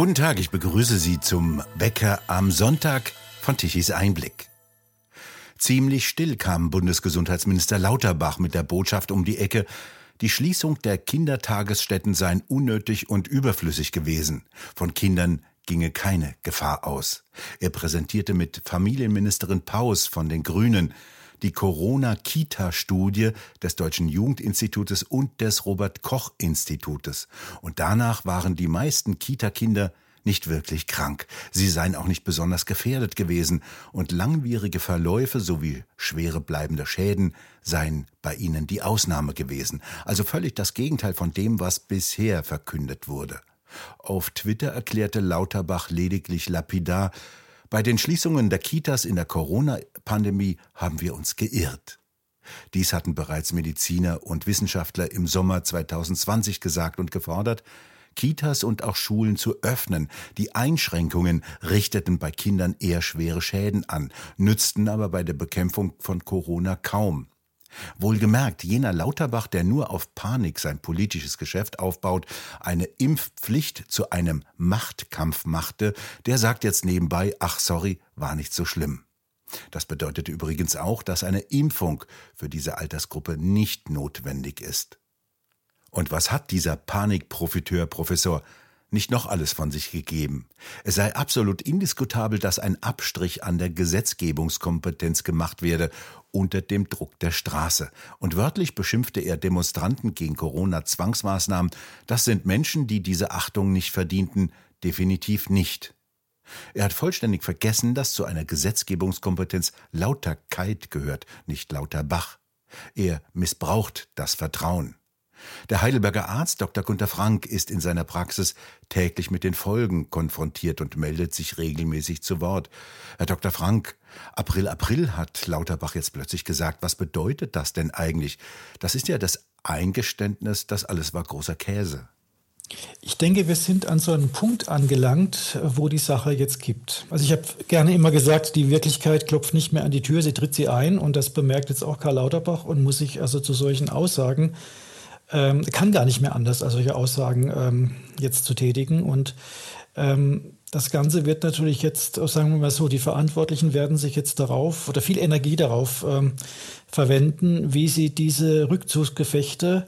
Guten Tag, ich begrüße Sie zum Bäcker am Sonntag von Tichys Einblick. Ziemlich still kam Bundesgesundheitsminister Lauterbach mit der Botschaft um die Ecke, die Schließung der Kindertagesstätten seien unnötig und überflüssig gewesen. Von Kindern ginge keine Gefahr aus. Er präsentierte mit Familienministerin Paus von den Grünen die Corona-Kita-Studie des Deutschen Jugendinstitutes und des Robert-Koch-Institutes. Und danach waren die meisten Kita-Kinder nicht wirklich krank. Sie seien auch nicht besonders gefährdet gewesen und langwierige Verläufe sowie schwere bleibende Schäden seien bei ihnen die Ausnahme gewesen. Also völlig das Gegenteil von dem, was bisher verkündet wurde. Auf Twitter erklärte Lauterbach lediglich lapidar, bei den Schließungen der Kitas in der Corona-Pandemie haben wir uns geirrt. Dies hatten bereits Mediziner und Wissenschaftler im Sommer 2020 gesagt und gefordert, Kitas und auch Schulen zu öffnen. Die Einschränkungen richteten bei Kindern eher schwere Schäden an, nützten aber bei der Bekämpfung von Corona kaum. Wohlgemerkt, jener Lauterbach, der nur auf Panik sein politisches Geschäft aufbaut, eine Impfpflicht zu einem Machtkampf machte, der sagt jetzt nebenbei, ach sorry, war nicht so schlimm. Das bedeutete übrigens auch, dass eine Impfung für diese Altersgruppe nicht notwendig ist. Und was hat dieser Panikprofiteur Professor nicht noch alles von sich gegeben. Es sei absolut indiskutabel, dass ein Abstrich an der Gesetzgebungskompetenz gemacht werde unter dem Druck der Straße. Und wörtlich beschimpfte er Demonstranten gegen Corona-Zwangsmaßnahmen. Das sind Menschen, die diese Achtung nicht verdienten, definitiv nicht. Er hat vollständig vergessen, dass zu einer Gesetzgebungskompetenz Lauterkeit gehört, nicht lauter Bach. Er missbraucht das Vertrauen. Der Heidelberger Arzt Dr. Gunther Frank ist in seiner Praxis täglich mit den Folgen konfrontiert und meldet sich regelmäßig zu Wort. Herr Dr. Frank, April, April hat Lauterbach jetzt plötzlich gesagt. Was bedeutet das denn eigentlich? Das ist ja das Eingeständnis, das alles war großer Käse. Ich denke, wir sind an so einem Punkt angelangt, wo die Sache jetzt kippt. Also ich habe gerne immer gesagt, die Wirklichkeit klopft nicht mehr an die Tür, sie tritt sie ein und das bemerkt jetzt auch Karl Lauterbach und muss sich also zu solchen Aussagen ähm, kann gar nicht mehr anders, als solche Aussagen ähm, jetzt zu tätigen. Und ähm, das Ganze wird natürlich jetzt, sagen wir mal so, die Verantwortlichen werden sich jetzt darauf oder viel Energie darauf ähm, verwenden, wie sie diese Rückzugsgefechte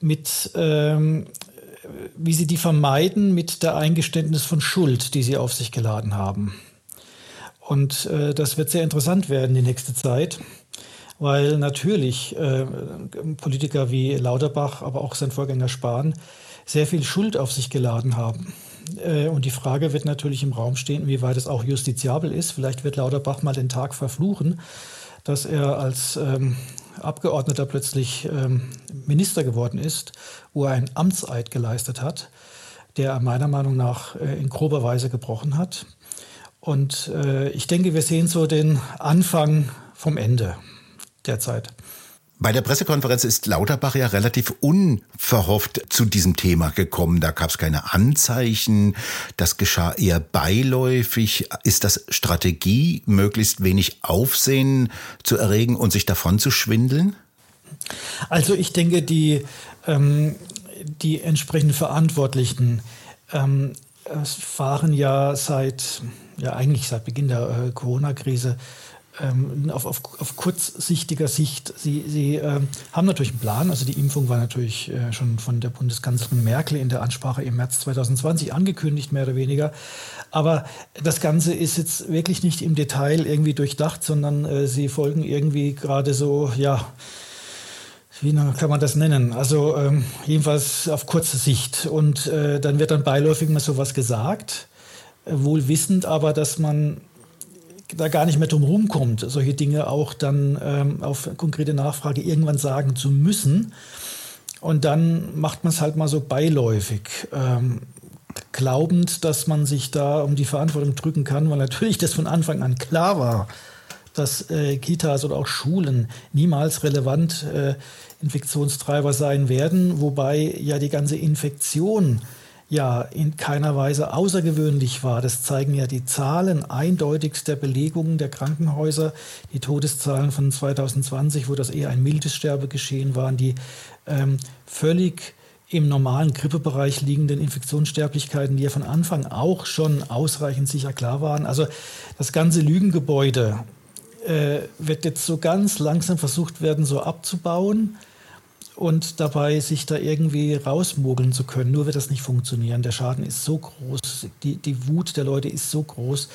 mit, ähm, wie sie die vermeiden mit der Eingeständnis von Schuld, die sie auf sich geladen haben. Und äh, das wird sehr interessant werden die nächste Zeit weil natürlich äh, Politiker wie Lauterbach, aber auch sein Vorgänger Spahn sehr viel Schuld auf sich geladen haben. Äh, und die Frage wird natürlich im Raum stehen, inwieweit es auch justiziabel ist. Vielleicht wird Lauterbach mal den Tag verfluchen, dass er als ähm, Abgeordneter plötzlich ähm, Minister geworden ist, wo er einen Amtseid geleistet hat, der er meiner Meinung nach äh, in grober Weise gebrochen hat. Und äh, ich denke, wir sehen so den Anfang vom Ende derzeit. Bei der Pressekonferenz ist Lauterbach ja relativ unverhofft zu diesem Thema gekommen. Da gab es keine Anzeichen. Das geschah eher beiläufig. Ist das Strategie, möglichst wenig Aufsehen zu erregen und sich davon zu schwindeln? Also ich denke, die, ähm, die entsprechenden Verantwortlichen ähm, fahren ja seit, ja eigentlich seit Beginn der äh, Corona-Krise ähm, auf, auf, auf, kurzsichtiger Sicht. Sie, Sie ähm, haben natürlich einen Plan. Also die Impfung war natürlich äh, schon von der Bundeskanzlerin Merkel in der Ansprache im März 2020 angekündigt, mehr oder weniger. Aber das Ganze ist jetzt wirklich nicht im Detail irgendwie durchdacht, sondern äh, Sie folgen irgendwie gerade so, ja, wie kann man das nennen? Also ähm, jedenfalls auf kurze Sicht. Und äh, dann wird dann beiläufig mal sowas gesagt, äh, wohl wissend aber, dass man da gar nicht mehr drum rumkommt, solche Dinge auch dann ähm, auf konkrete Nachfrage irgendwann sagen zu müssen. Und dann macht man es halt mal so beiläufig, ähm, glaubend, dass man sich da um die Verantwortung drücken kann, weil natürlich das von Anfang an klar war, dass äh, Kitas oder auch Schulen niemals relevant äh, Infektionstreiber sein werden, wobei ja die ganze Infektion ja in keiner Weise außergewöhnlich war. Das zeigen ja die Zahlen eindeutig der Belegungen der Krankenhäuser. Die Todeszahlen von 2020, wo das eher ein mildes Sterbegeschehen waren, die ähm, völlig im normalen Grippebereich liegenden Infektionssterblichkeiten, die ja von Anfang auch schon ausreichend sicher klar waren. Also das ganze Lügengebäude äh, wird jetzt so ganz langsam versucht werden, so abzubauen und dabei sich da irgendwie rausmogeln zu können. Nur wird das nicht funktionieren. Der Schaden ist so groß, die, die Wut der Leute ist so groß,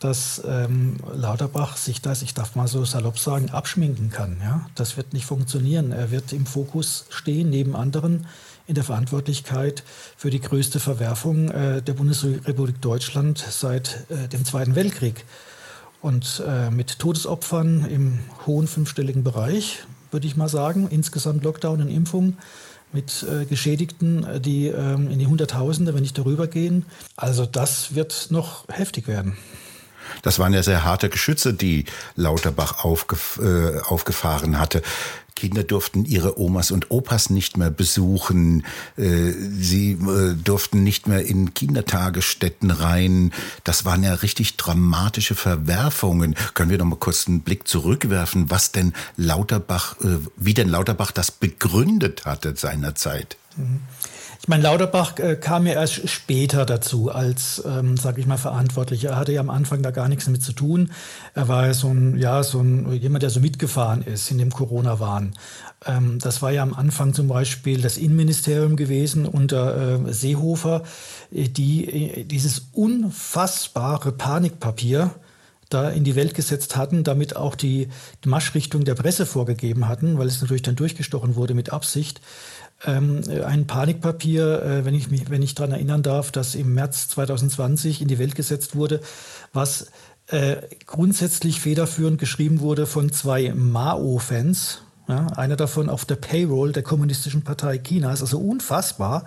dass ähm, Lauterbach sich das, ich darf mal so salopp sagen, abschminken kann. Ja? Das wird nicht funktionieren. Er wird im Fokus stehen, neben anderen in der Verantwortlichkeit für die größte Verwerfung äh, der Bundesrepublik Deutschland seit äh, dem Zweiten Weltkrieg. Und äh, mit Todesopfern im hohen fünfstelligen Bereich, würde ich mal sagen, insgesamt Lockdown und Impfung mit äh, Geschädigten, äh, die ähm, in die Hunderttausende, wenn nicht darüber gehen. Also das wird noch heftig werden. Das waren ja sehr harte Geschütze, die Lauterbach aufgef äh, aufgefahren hatte. Kinder durften ihre Omas und Opas nicht mehr besuchen. Äh, sie äh, durften nicht mehr in Kindertagesstätten rein. Das waren ja richtig dramatische Verwerfungen. Können wir noch mal kurz einen Blick zurückwerfen, was denn Lauterbach, äh, wie denn Lauterbach das begründet hatte seinerzeit? Mhm. Ich meine, Lauterbach äh, kam ja erst später dazu als, ähm, sage ich mal, Verantwortlicher. Er hatte ja am Anfang da gar nichts damit zu tun. Er war ja so ein, ja, so ein jemand, der so mitgefahren ist in dem Corona-Wahn. Ähm, das war ja am Anfang zum Beispiel das Innenministerium gewesen unter äh, Seehofer, äh, die äh, dieses unfassbare Panikpapier da in die Welt gesetzt hatten, damit auch die, die Marschrichtung der Presse vorgegeben hatten, weil es natürlich dann durchgestochen wurde mit Absicht ähm, ein Panikpapier, äh, wenn ich mich, wenn ich daran erinnern darf, das im März 2020 in die Welt gesetzt wurde, was äh, grundsätzlich federführend geschrieben wurde von zwei Mao-Fans. Ja, einer davon auf der Payroll der Kommunistischen Partei Chinas, also unfassbar.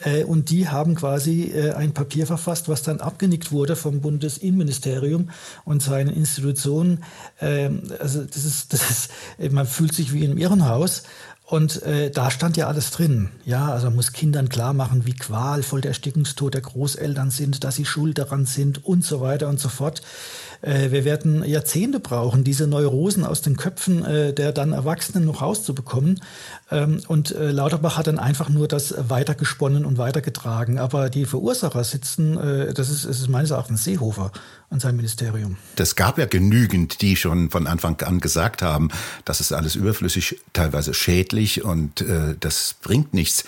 Äh, und die haben quasi äh, ein Papier verfasst, was dann abgenickt wurde vom Bundesinnenministerium und seinen Institutionen. Ähm, also das ist, das ist, man fühlt sich wie im Irrenhaus. Und äh, da stand ja alles drin. Ja, also man muss Kindern klar machen, wie qualvoll der Erstickungstod der Großeltern sind, dass sie schuld daran sind und so weiter und so fort. Äh, wir werden Jahrzehnte brauchen, diese Neurosen aus den Köpfen äh, der dann Erwachsenen noch rauszubekommen. Ähm, und äh, Lauterbach hat dann einfach nur das weitergesponnen und weitergetragen. Aber die Verursacher sitzen, äh, das ist, ist meines Erachtens Seehofer und sein Ministerium. Das gab ja genügend, die schon von Anfang an gesagt haben, das ist alles überflüssig, teilweise schädlich und äh, das bringt nichts.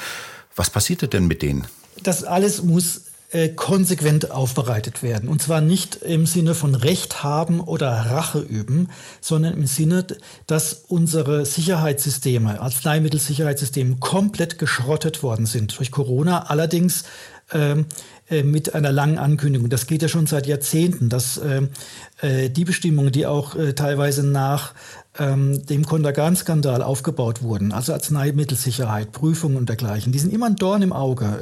Was passierte denn mit denen? Das alles muss äh, konsequent aufbereitet werden. Und zwar nicht im Sinne von Recht haben oder Rache üben, sondern im Sinne, dass unsere Sicherheitssysteme, Arzneimittelsicherheitssysteme komplett geschrottet worden sind durch Corona. Allerdings mit einer langen Ankündigung. Das geht ja schon seit Jahrzehnten, dass äh, äh die Bestimmungen, die auch äh, teilweise nach ähm, dem Kontergan-Skandal aufgebaut wurden, also Arzneimittelsicherheit, Prüfungen und dergleichen, die sind immer ein Dorn im Auge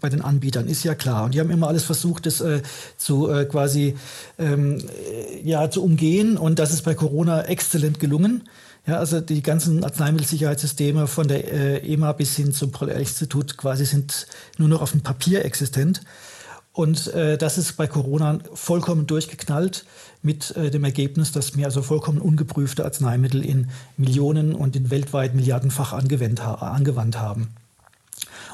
bei den Anbietern, ist ja klar. Und die haben immer alles versucht, das äh, zu äh, quasi ähm, äh, ja, zu umgehen. Und das ist bei Corona exzellent gelungen. Ja, also die ganzen Arzneimittelsicherheitssysteme von der äh, EMA bis hin zum Paul-Ehrlich-Institut quasi sind nur noch auf dem Papier existent. Und äh, das ist bei Corona vollkommen durchgeknallt mit äh, dem Ergebnis, dass wir also vollkommen ungeprüfte Arzneimittel in Millionen und in weltweit Milliardenfach ha angewandt haben.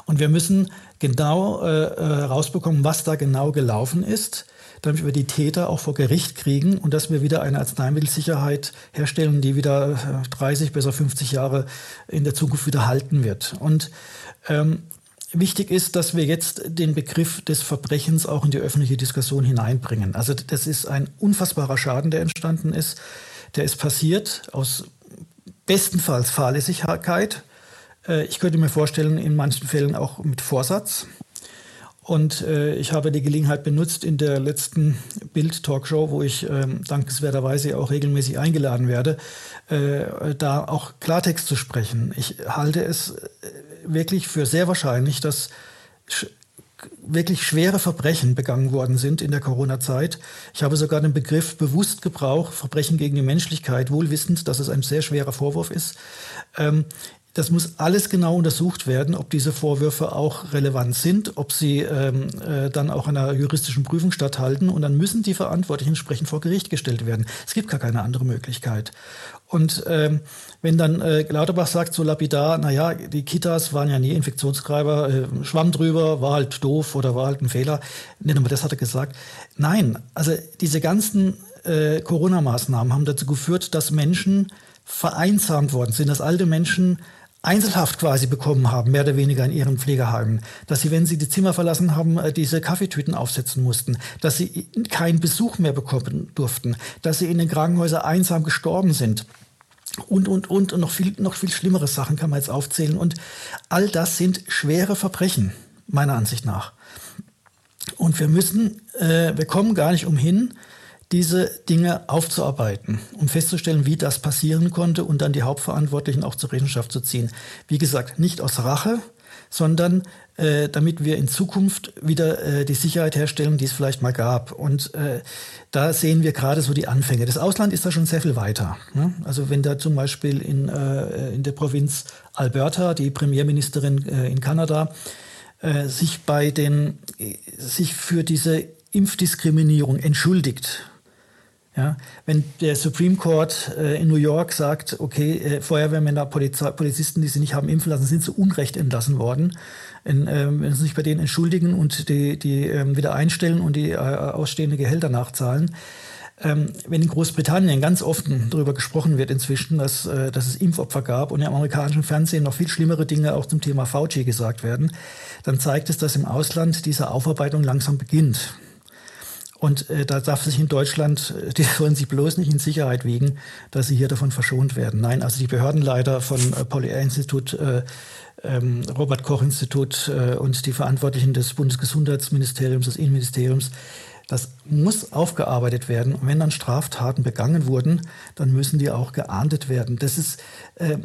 Und wir müssen genau äh, äh, rausbekommen, was da genau gelaufen ist, damit wir die Täter auch vor Gericht kriegen und dass wir wieder eine Arzneimittelsicherheit herstellen, die wieder 30, äh, besser 50 Jahre in der Zukunft wieder halten wird. Und ähm, Wichtig ist, dass wir jetzt den Begriff des Verbrechens auch in die öffentliche Diskussion hineinbringen. Also das ist ein unfassbarer Schaden, der entstanden ist. Der ist passiert aus bestenfalls Fahrlässigkeit. Äh, ich könnte mir vorstellen, in manchen Fällen auch mit Vorsatz. Und äh, ich habe die Gelegenheit benutzt in der letzten Bild-Talkshow, wo ich ähm, dankenswerterweise auch regelmäßig eingeladen werde, äh, da auch Klartext zu sprechen. Ich halte es äh, wirklich für sehr wahrscheinlich, dass sch wirklich schwere Verbrechen begangen worden sind in der Corona-Zeit. Ich habe sogar den Begriff bewusst gebraucht, Verbrechen gegen die Menschlichkeit, wohl wissend, dass es ein sehr schwerer Vorwurf ist. Ähm, das muss alles genau untersucht werden, ob diese Vorwürfe auch relevant sind, ob sie ähm, äh, dann auch einer juristischen Prüfung statthalten. Und dann müssen die Verantwortlichen entsprechend vor Gericht gestellt werden. Es gibt gar keine andere Möglichkeit. Und ähm, wenn dann äh, Lauterbach sagt so lapidar, naja, die Kitas waren ja nie Infektionstreiber, äh, schwamm drüber, war halt doof oder war halt ein Fehler. Nicht nur das hat er gesagt. Nein, also diese ganzen äh, Corona-Maßnahmen haben dazu geführt, dass Menschen vereinsamt worden sind, dass alte Menschen Einzelhaft quasi bekommen haben, mehr oder weniger in ihren Pflegeheimen, dass sie, wenn sie die Zimmer verlassen haben, äh, diese Kaffeetüten aufsetzen mussten, dass sie keinen Besuch mehr bekommen durften, dass sie in den Krankenhäusern einsam gestorben sind. Und, und, und, und noch viel, noch viel schlimmere Sachen kann man jetzt aufzählen. Und all das sind schwere Verbrechen, meiner Ansicht nach. Und wir müssen, äh, wir kommen gar nicht umhin, diese Dinge aufzuarbeiten, um festzustellen, wie das passieren konnte und dann die Hauptverantwortlichen auch zur Rechenschaft zu ziehen. Wie gesagt, nicht aus Rache, sondern äh, damit wir in Zukunft wieder äh, die Sicherheit herstellen, die es vielleicht mal gab. Und äh, da sehen wir gerade so die Anfänge. Das Ausland ist da schon sehr viel weiter. Ne? Also wenn da zum Beispiel in, äh, in der Provinz Alberta die Premierministerin äh, in Kanada äh, sich bei den sich für diese Impfdiskriminierung entschuldigt ja, wenn der Supreme Court äh, in New York sagt, okay, äh, Feuerwehrmänner, Polizei, Polizisten, die sie nicht haben impfen lassen, sind zu Unrecht entlassen worden, in, ähm, wenn sie sich bei denen entschuldigen und die, die ähm, wieder einstellen und die äh, ausstehende Gehälter nachzahlen. Ähm, wenn in Großbritannien ganz offen darüber gesprochen wird inzwischen, dass, äh, dass es Impfopfer gab und im amerikanischen Fernsehen noch viel schlimmere Dinge auch zum Thema Fauci gesagt werden, dann zeigt es, dass im Ausland diese Aufarbeitung langsam beginnt. Und äh, da darf sich in Deutschland, äh, die sollen sich bloß nicht in Sicherheit wiegen, dass sie hier davon verschont werden. Nein, also die Behördenleiter von äh, Paul-Ehr-Institut, äh, ähm, Robert-Koch-Institut äh, und die Verantwortlichen des Bundesgesundheitsministeriums, des Innenministeriums, das muss aufgearbeitet werden. Und wenn dann Straftaten begangen wurden, dann müssen die auch geahndet werden. Das ist, äh, äh,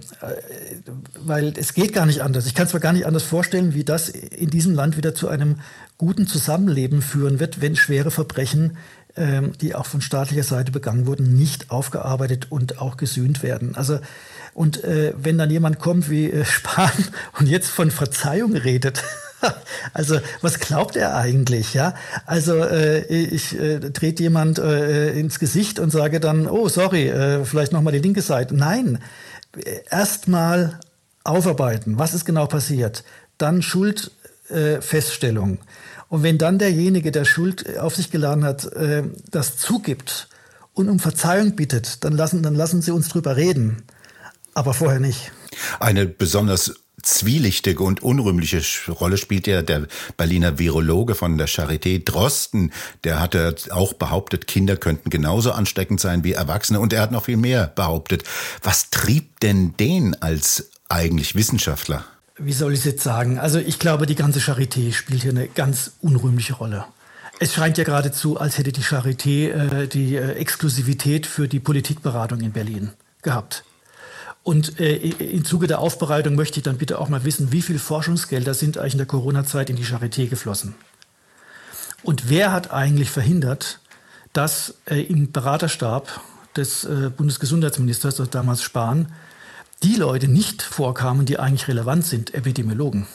weil es geht gar nicht anders. Ich kann es mir gar nicht anders vorstellen, wie das in diesem Land wieder zu einem guten Zusammenleben führen wird, wenn schwere Verbrechen, äh, die auch von staatlicher Seite begangen wurden, nicht aufgearbeitet und auch gesühnt werden. Also und äh, wenn dann jemand kommt wie äh, Spahn und jetzt von Verzeihung redet, Also was glaubt er eigentlich? Ja, also äh, ich äh, trete jemand äh, ins Gesicht und sage dann, oh sorry, äh, vielleicht noch mal die linke Seite. Nein, erstmal aufarbeiten, was ist genau passiert, dann Schuldfeststellung. Äh, und wenn dann derjenige, der Schuld auf sich geladen hat, äh, das zugibt und um Verzeihung bittet, dann lassen, dann lassen Sie uns drüber reden. Aber vorher nicht. Eine besonders zwielichtige und unrühmliche Rolle spielt ja der Berliner Virologe von der Charité Drosten. Der hatte auch behauptet, Kinder könnten genauso ansteckend sein wie Erwachsene und er hat noch viel mehr behauptet. Was trieb denn den als eigentlich Wissenschaftler? Wie soll ich es jetzt sagen? Also ich glaube, die ganze Charité spielt hier eine ganz unrühmliche Rolle. Es scheint ja geradezu, als hätte die Charité äh, die äh, Exklusivität für die Politikberatung in Berlin gehabt. Und äh, im Zuge der Aufbereitung möchte ich dann bitte auch mal wissen, wie viel Forschungsgelder sind eigentlich in der Corona-Zeit in die Charité geflossen? Und wer hat eigentlich verhindert, dass äh, im Beraterstab des äh, Bundesgesundheitsministers, also damals Spahn, die Leute nicht vorkamen, die eigentlich relevant sind, Epidemiologen?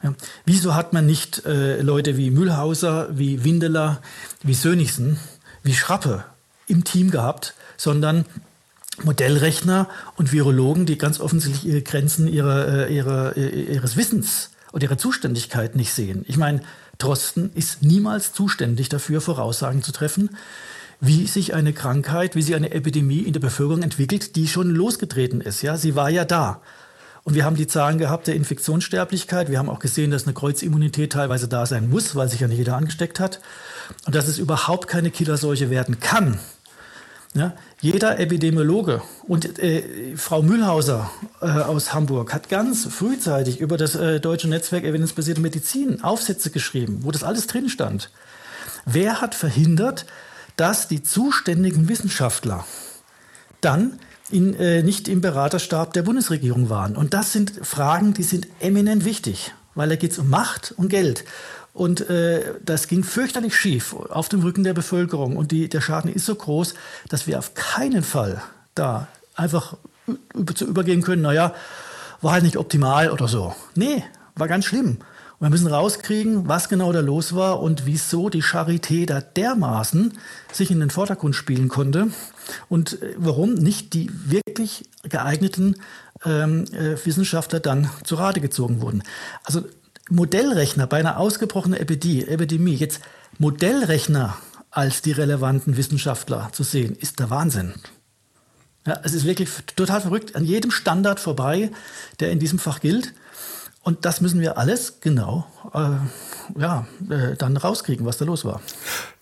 Ja. Wieso hat man nicht äh, Leute wie Mühlhauser, wie Windeler, wie Sönigsen, wie Schrappe im Team gehabt, sondern Modellrechner und Virologen, die ganz offensichtlich ihre Grenzen ihrer, äh, ihrer, äh, ihres Wissens und ihrer Zuständigkeit nicht sehen. Ich meine, Drosten ist niemals zuständig dafür, Voraussagen zu treffen, wie sich eine Krankheit, wie sich eine Epidemie in der Bevölkerung entwickelt, die schon losgetreten ist. Ja, sie war ja da. Und wir haben die Zahlen gehabt der Infektionssterblichkeit. Wir haben auch gesehen, dass eine Kreuzimmunität teilweise da sein muss, weil sich ja nicht jeder angesteckt hat. Und dass es überhaupt keine Killerseuche werden kann. Ja, jeder Epidemiologe und äh, Frau Mühlhauser äh, aus Hamburg hat ganz frühzeitig über das äh, Deutsche Netzwerk Evidenzbasierte Medizin Aufsätze geschrieben, wo das alles drin stand. Wer hat verhindert, dass die zuständigen Wissenschaftler dann in, äh, nicht im Beraterstab der Bundesregierung waren? Und das sind Fragen, die sind eminent wichtig, weil da geht es um Macht und Geld. Und äh, das ging fürchterlich schief auf dem Rücken der Bevölkerung. Und die, der Schaden ist so groß, dass wir auf keinen Fall da einfach zu übergehen können, naja, war halt nicht optimal oder so. Nee, war ganz schlimm. Und wir müssen rauskriegen, was genau da los war und wieso die Charité da dermaßen sich in den Vordergrund spielen konnte und äh, warum nicht die wirklich geeigneten ähm, äh, Wissenschaftler dann zu Rate gezogen wurden. Also Modellrechner bei einer ausgebrochenen Epidemie, jetzt Modellrechner als die relevanten Wissenschaftler zu sehen, ist der Wahnsinn. Ja, es ist wirklich total verrückt, an jedem Standard vorbei, der in diesem Fach gilt. Und das müssen wir alles genau äh, ja, äh, dann rauskriegen, was da los war.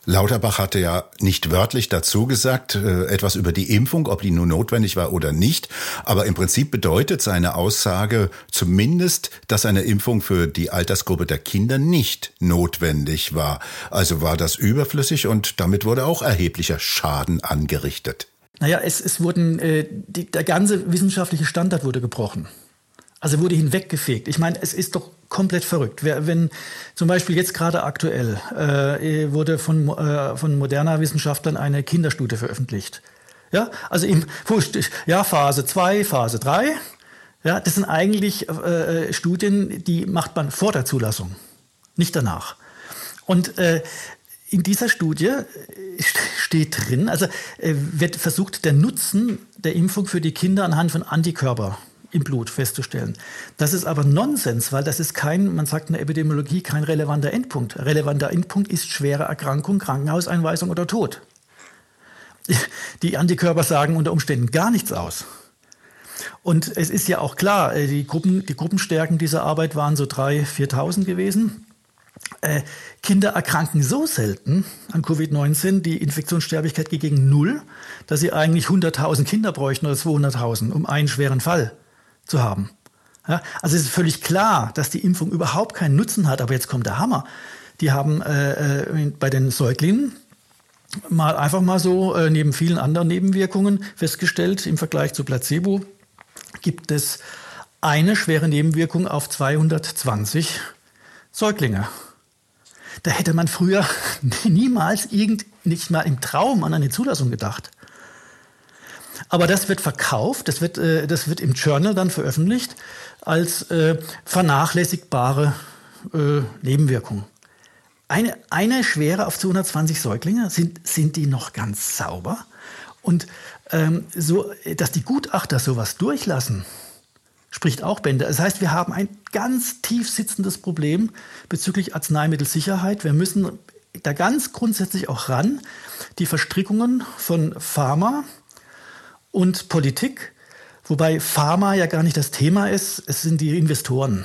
Lauterbach hatte ja nicht wörtlich dazu gesagt, äh, etwas über die Impfung, ob die nun notwendig war oder nicht. Aber im Prinzip bedeutet seine Aussage zumindest, dass eine Impfung für die Altersgruppe der Kinder nicht notwendig war. Also war das überflüssig und damit wurde auch erheblicher Schaden angerichtet. Naja, es, es wurden, äh, die, der ganze wissenschaftliche Standard wurde gebrochen. Also wurde hinweggefegt. Ich meine, es ist doch komplett verrückt. Wenn zum Beispiel jetzt gerade aktuell äh, wurde von, äh, von moderner Wissenschaftlern eine Kinderstudie veröffentlicht. Ja, also im ja, Phase 2, Phase 3. Ja, das sind eigentlich äh, Studien, die macht man vor der Zulassung, nicht danach. Und äh, in dieser Studie steht drin, also äh, wird versucht, der Nutzen der Impfung für die Kinder anhand von Antikörper im Blut festzustellen. Das ist aber Nonsens, weil das ist kein, man sagt in der Epidemiologie, kein relevanter Endpunkt. Relevanter Endpunkt ist schwere Erkrankung, Krankenhauseinweisung oder Tod. Die Antikörper sagen unter Umständen gar nichts aus. Und es ist ja auch klar, äh, die, Gruppen, die Gruppenstärken dieser Arbeit waren so 3.000, 4.000 gewesen. Äh, Kinder erkranken so selten an Covid-19, die Infektionssterblichkeit geht gegen null, dass sie eigentlich 100.000 Kinder bräuchten oder 200.000, um einen schweren Fall zu haben. Ja, also es ist völlig klar, dass die Impfung überhaupt keinen Nutzen hat. Aber jetzt kommt der Hammer. Die haben äh, äh, bei den Säuglingen mal einfach mal so äh, neben vielen anderen Nebenwirkungen festgestellt, im Vergleich zu Placebo gibt es eine schwere Nebenwirkung auf 220 Säuglinge. Da hätte man früher niemals irgend, nicht mal im Traum an eine Zulassung gedacht. Aber das wird verkauft, das wird, äh, das wird im Journal dann veröffentlicht als äh, vernachlässigbare äh, Nebenwirkung. Eine, eine schwere auf 220 Säuglinge, sind, sind die noch ganz sauber? Und ähm, so, dass die Gutachter sowas durchlassen, spricht auch Bände. Das heißt, wir haben ein ganz tief sitzendes Problem bezüglich Arzneimittelsicherheit. Wir müssen da ganz grundsätzlich auch ran, die Verstrickungen von Pharma, und Politik, wobei Pharma ja gar nicht das Thema ist, es sind die Investoren.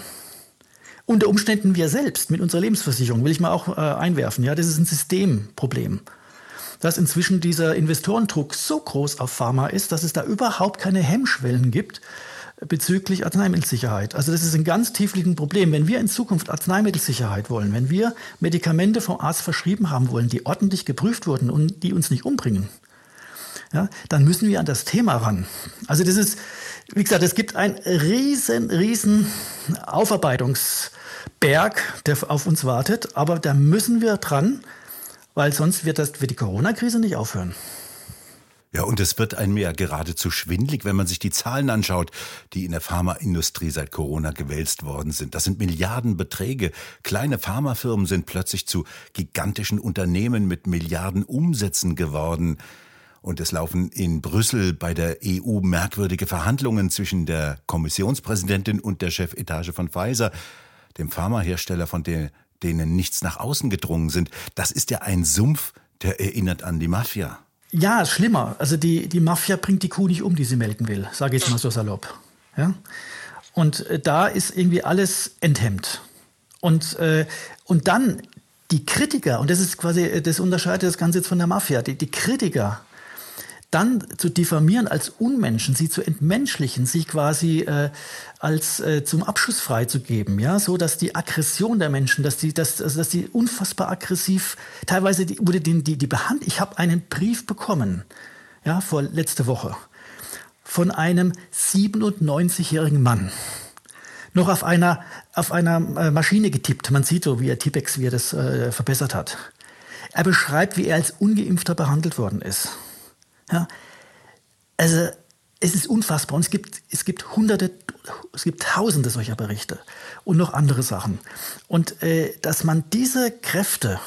Unter Umständen wir selbst mit unserer Lebensversicherung, will ich mal auch äh, einwerfen. Ja, das ist ein Systemproblem. Dass inzwischen dieser Investorendruck so groß auf Pharma ist, dass es da überhaupt keine Hemmschwellen gibt bezüglich Arzneimittelsicherheit. Also das ist ein ganz tiefliegendes Problem. Wenn wir in Zukunft Arzneimittelsicherheit wollen, wenn wir Medikamente vom Arzt verschrieben haben wollen, die ordentlich geprüft wurden und die uns nicht umbringen, ja, dann müssen wir an das Thema ran. Also das ist, wie gesagt, es gibt einen riesen, riesen Aufarbeitungsberg, der auf uns wartet, aber da müssen wir dran, weil sonst wird, das, wird die Corona-Krise nicht aufhören. Ja, und es wird einem ja geradezu schwindlig, wenn man sich die Zahlen anschaut, die in der Pharmaindustrie seit Corona gewälzt worden sind. Das sind Milliardenbeträge. Kleine Pharmafirmen sind plötzlich zu gigantischen Unternehmen mit Milliarden Umsätzen geworden. Und es laufen in Brüssel bei der EU merkwürdige Verhandlungen zwischen der Kommissionspräsidentin und der Chefetage von Pfizer, dem Pharmahersteller, von der, denen nichts nach außen gedrungen sind. Das ist ja ein Sumpf, der erinnert an die Mafia. Ja, schlimmer. Also die, die Mafia bringt die Kuh nicht um, die sie melken will, sage ich mal so salopp. Ja? Und äh, da ist irgendwie alles enthemmt. Und, äh, und dann die Kritiker, und das ist quasi, äh, das unterscheidet das Ganze jetzt von der Mafia, die, die Kritiker dann zu diffamieren als Unmenschen, sie zu entmenschlichen, sie quasi äh, als äh, zum Abschuss freizugeben, ja, so dass die Aggression der Menschen, dass die, dass, also dass die unfassbar aggressiv, teilweise die, wurde die, die, die Behand, ich habe einen Brief bekommen, ja, vor letzte Woche von einem 97-jährigen Mann, noch auf einer auf einer äh, Maschine getippt. Man sieht so, wie er Tipex, wie er das äh, verbessert hat. Er beschreibt, wie er als ungeimpfter behandelt worden ist. Ja? Also es ist unfassbar und es gibt, es gibt hunderte, es gibt tausende solcher Berichte und noch andere Sachen. Und äh, dass man diese Kräfte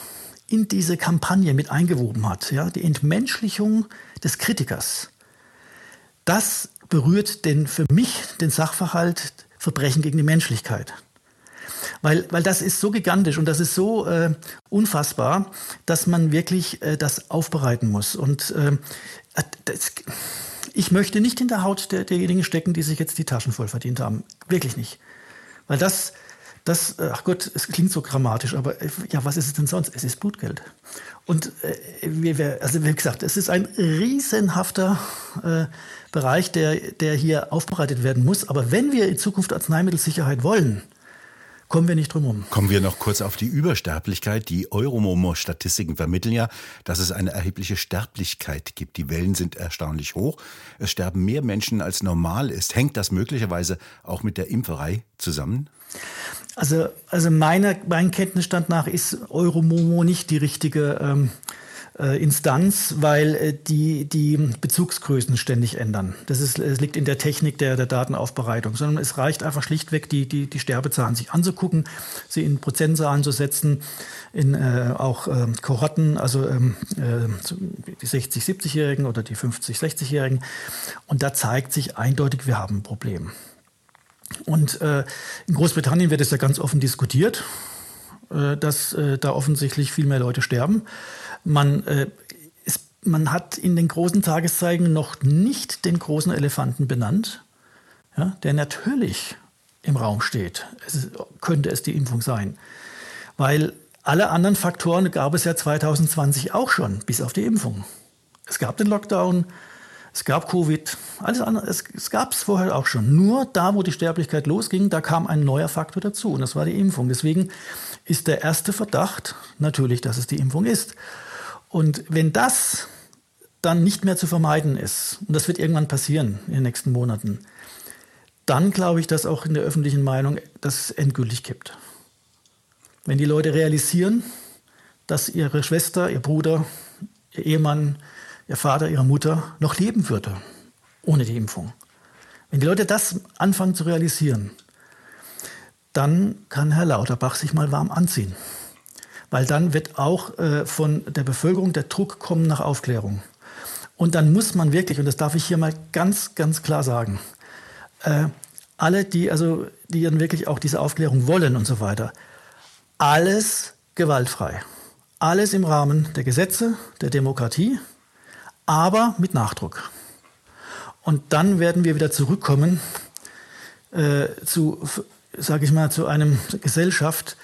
in diese Kampagne mit eingewoben hat, ja, die Entmenschlichung des Kritikers, das berührt den, für mich den Sachverhalt Verbrechen gegen die Menschlichkeit. Weil, weil das ist so gigantisch und das ist so äh, unfassbar, dass man wirklich äh, das aufbereiten muss. Und äh, das, ich möchte nicht in der Haut der, derjenigen stecken, die sich jetzt die Taschen voll verdient haben. Wirklich nicht. Weil das, das, äh, ach Gott, es klingt so grammatisch, aber äh, ja, was ist es denn sonst? Es ist Blutgeld. Und äh, wir, also wie gesagt, es ist ein riesenhafter äh, Bereich, der, der hier aufbereitet werden muss. Aber wenn wir in Zukunft Arzneimittelsicherheit wollen, kommen wir nicht drum herum. Kommen wir noch kurz auf die Übersterblichkeit. Die Euromomo-Statistiken vermitteln ja, dass es eine erhebliche Sterblichkeit gibt. Die Wellen sind erstaunlich hoch. Es sterben mehr Menschen als normal ist. Hängt das möglicherweise auch mit der Impferei zusammen? Also, also meine, mein Kenntnisstand nach ist Euromomo nicht die richtige ähm, äh, Instanz, weil äh, die, die Bezugsgrößen ständig ändern. Das ist, es liegt in der Technik der, der Datenaufbereitung, sondern es reicht einfach schlichtweg, die, die, die Sterbezahlen sich anzugucken, sie in Prozentzahlen zu setzen, in äh, auch äh, Kohorten, also ähm, äh, die 60-, 70-Jährigen oder die 50-, 60-Jährigen. Und da zeigt sich eindeutig, wir haben ein Problem. Und äh, in Großbritannien wird es ja ganz offen diskutiert, äh, dass äh, da offensichtlich viel mehr Leute sterben. Man, äh, ist, man hat in den großen Tageszeigen noch nicht den großen Elefanten benannt, ja, der natürlich im Raum steht. Es könnte es die Impfung sein. Weil alle anderen Faktoren gab es ja 2020 auch schon, bis auf die Impfung. Es gab den Lockdown, es gab Covid, alles andere, es, es gab es vorher auch schon. Nur da, wo die Sterblichkeit losging, da kam ein neuer Faktor dazu und das war die Impfung. Deswegen ist der erste Verdacht natürlich, dass es die Impfung ist. Und wenn das dann nicht mehr zu vermeiden ist, und das wird irgendwann passieren in den nächsten Monaten, dann glaube ich, dass auch in der öffentlichen Meinung das endgültig kippt. Wenn die Leute realisieren, dass ihre Schwester, ihr Bruder, ihr Ehemann, ihr Vater, ihre Mutter noch leben würde ohne die Impfung. Wenn die Leute das anfangen zu realisieren, dann kann Herr Lauterbach sich mal warm anziehen. Weil dann wird auch äh, von der Bevölkerung der Druck kommen nach Aufklärung. Und dann muss man wirklich, und das darf ich hier mal ganz, ganz klar sagen, äh, alle, die also, die dann wirklich auch diese Aufklärung wollen und so weiter, alles gewaltfrei. Alles im Rahmen der Gesetze, der Demokratie, aber mit Nachdruck. Und dann werden wir wieder zurückkommen äh, zu, sage ich mal, zu einem Gesellschaft,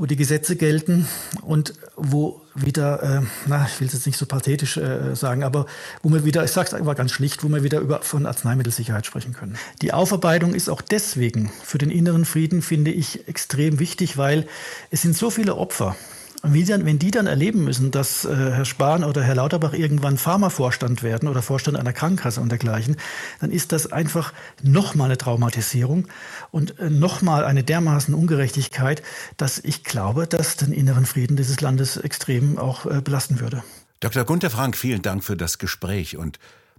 wo die Gesetze gelten und wo wieder, äh, na, ich will es jetzt nicht so pathetisch äh, sagen, aber wo wir wieder, ich sage es einfach ganz schlicht, wo wir wieder über von Arzneimittelsicherheit sprechen können. Die Aufarbeitung ist auch deswegen für den inneren Frieden, finde ich, extrem wichtig, weil es sind so viele Opfer wie dann, wenn die dann erleben müssen, dass äh, Herr Spahn oder Herr Lauterbach irgendwann Pharmavorstand werden oder Vorstand einer Krankenkasse und dergleichen, dann ist das einfach nochmal eine Traumatisierung und äh, nochmal eine dermaßen Ungerechtigkeit, dass ich glaube, dass den inneren Frieden dieses Landes extrem auch äh, belasten würde. Dr. Gunther Frank, vielen Dank für das Gespräch und